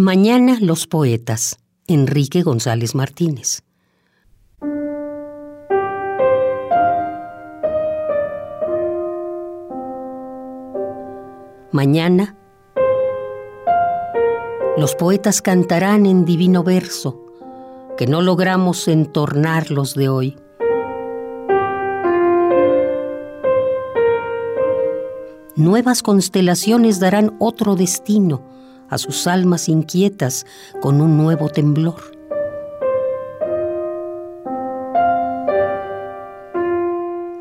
Mañana los poetas. Enrique González Martínez. Mañana los poetas cantarán en divino verso que no logramos entornar los de hoy. Nuevas constelaciones darán otro destino a sus almas inquietas con un nuevo temblor.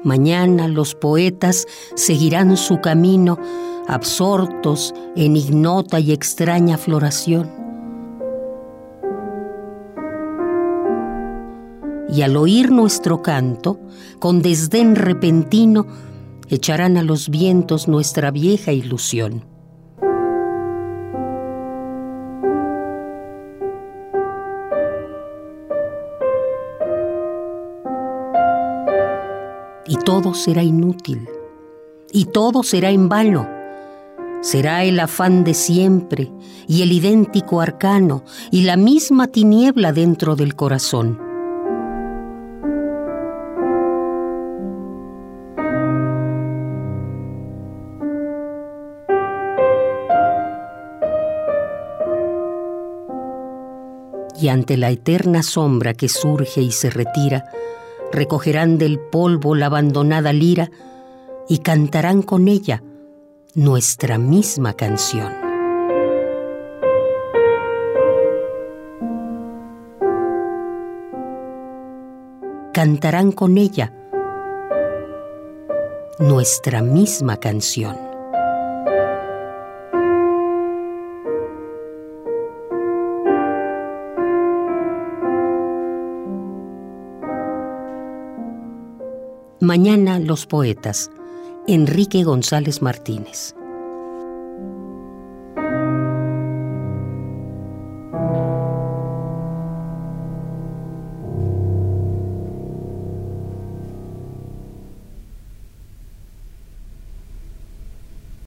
Mañana los poetas seguirán su camino absortos en ignota y extraña floración. Y al oír nuestro canto, con desdén repentino, echarán a los vientos nuestra vieja ilusión. Y todo será inútil, y todo será en vano. Será el afán de siempre, y el idéntico arcano, y la misma tiniebla dentro del corazón. Y ante la eterna sombra que surge y se retira, recogerán del polvo la abandonada lira y cantarán con ella nuestra misma canción. Cantarán con ella nuestra misma canción. Mañana los poetas. Enrique González Martínez.